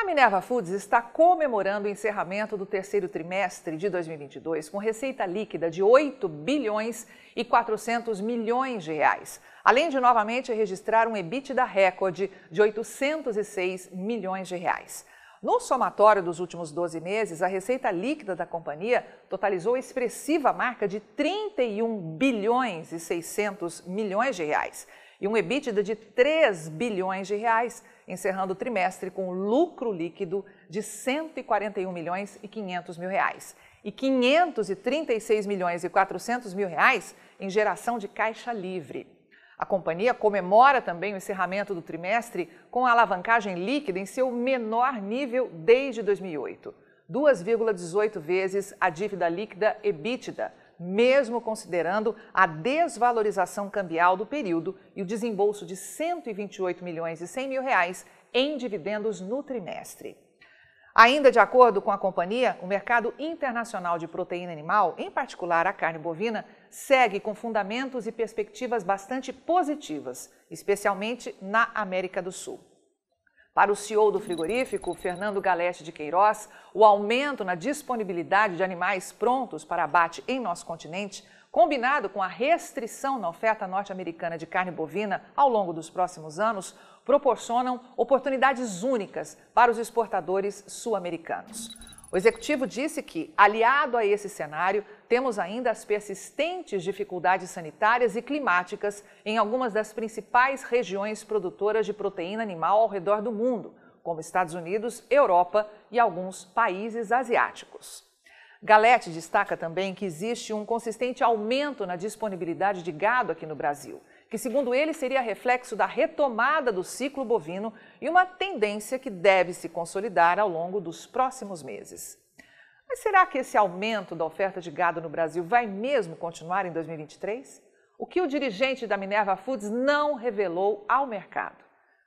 A Minerva Foods está comemorando o encerramento do terceiro trimestre de 2022 com receita líquida de 8 bilhões e 400 milhões de reais, além de novamente registrar um EBITDA recorde de 806 milhões de reais. No somatório dos últimos 12 meses, a receita líquida da companhia totalizou a expressiva marca de 31 bilhões e 600 milhões de reais e um EBITDA de 3 bilhões de reais, encerrando o trimestre com lucro líquido de 141 milhões e 500 mil reais e 536 milhões e 400 mil reais em geração de caixa livre. A companhia comemora também o encerramento do trimestre com a alavancagem líquida em seu menor nível desde 2008, 2,18 vezes a dívida líquida EBITDA, mesmo considerando a desvalorização cambial do período e o desembolso de 128 milhões e 100 mil reais em dividendos no trimestre. Ainda de acordo com a companhia, o mercado internacional de proteína animal, em particular a carne bovina, segue com fundamentos e perspectivas bastante positivas, especialmente na América do Sul. Para o CEO do frigorífico, Fernando Galeste de Queiroz, o aumento na disponibilidade de animais prontos para abate em nosso continente, combinado com a restrição na oferta norte-americana de carne bovina ao longo dos próximos anos, proporcionam oportunidades únicas para os exportadores sul-americanos. O executivo disse que, aliado a esse cenário, temos ainda as persistentes dificuldades sanitárias e climáticas em algumas das principais regiões produtoras de proteína animal ao redor do mundo, como Estados Unidos, Europa e alguns países asiáticos. Galete destaca também que existe um consistente aumento na disponibilidade de gado aqui no Brasil que, segundo ele, seria reflexo da retomada do ciclo bovino e uma tendência que deve se consolidar ao longo dos próximos meses. Mas será que esse aumento da oferta de gado no Brasil vai mesmo continuar em 2023? O que o dirigente da Minerva Foods não revelou ao mercado?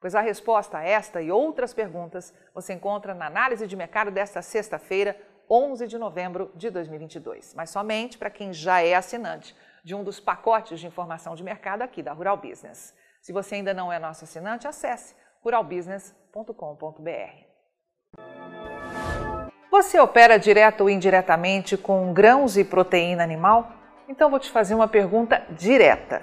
Pois a resposta a esta e outras perguntas você encontra na análise de mercado desta sexta-feira, 11 de novembro de 2022, mas somente para quem já é assinante de um dos pacotes de informação de mercado aqui da Rural Business. Se você ainda não é nosso assinante, acesse ruralbusiness.com.br. Você opera direto ou indiretamente com grãos e proteína animal? Então vou te fazer uma pergunta direta.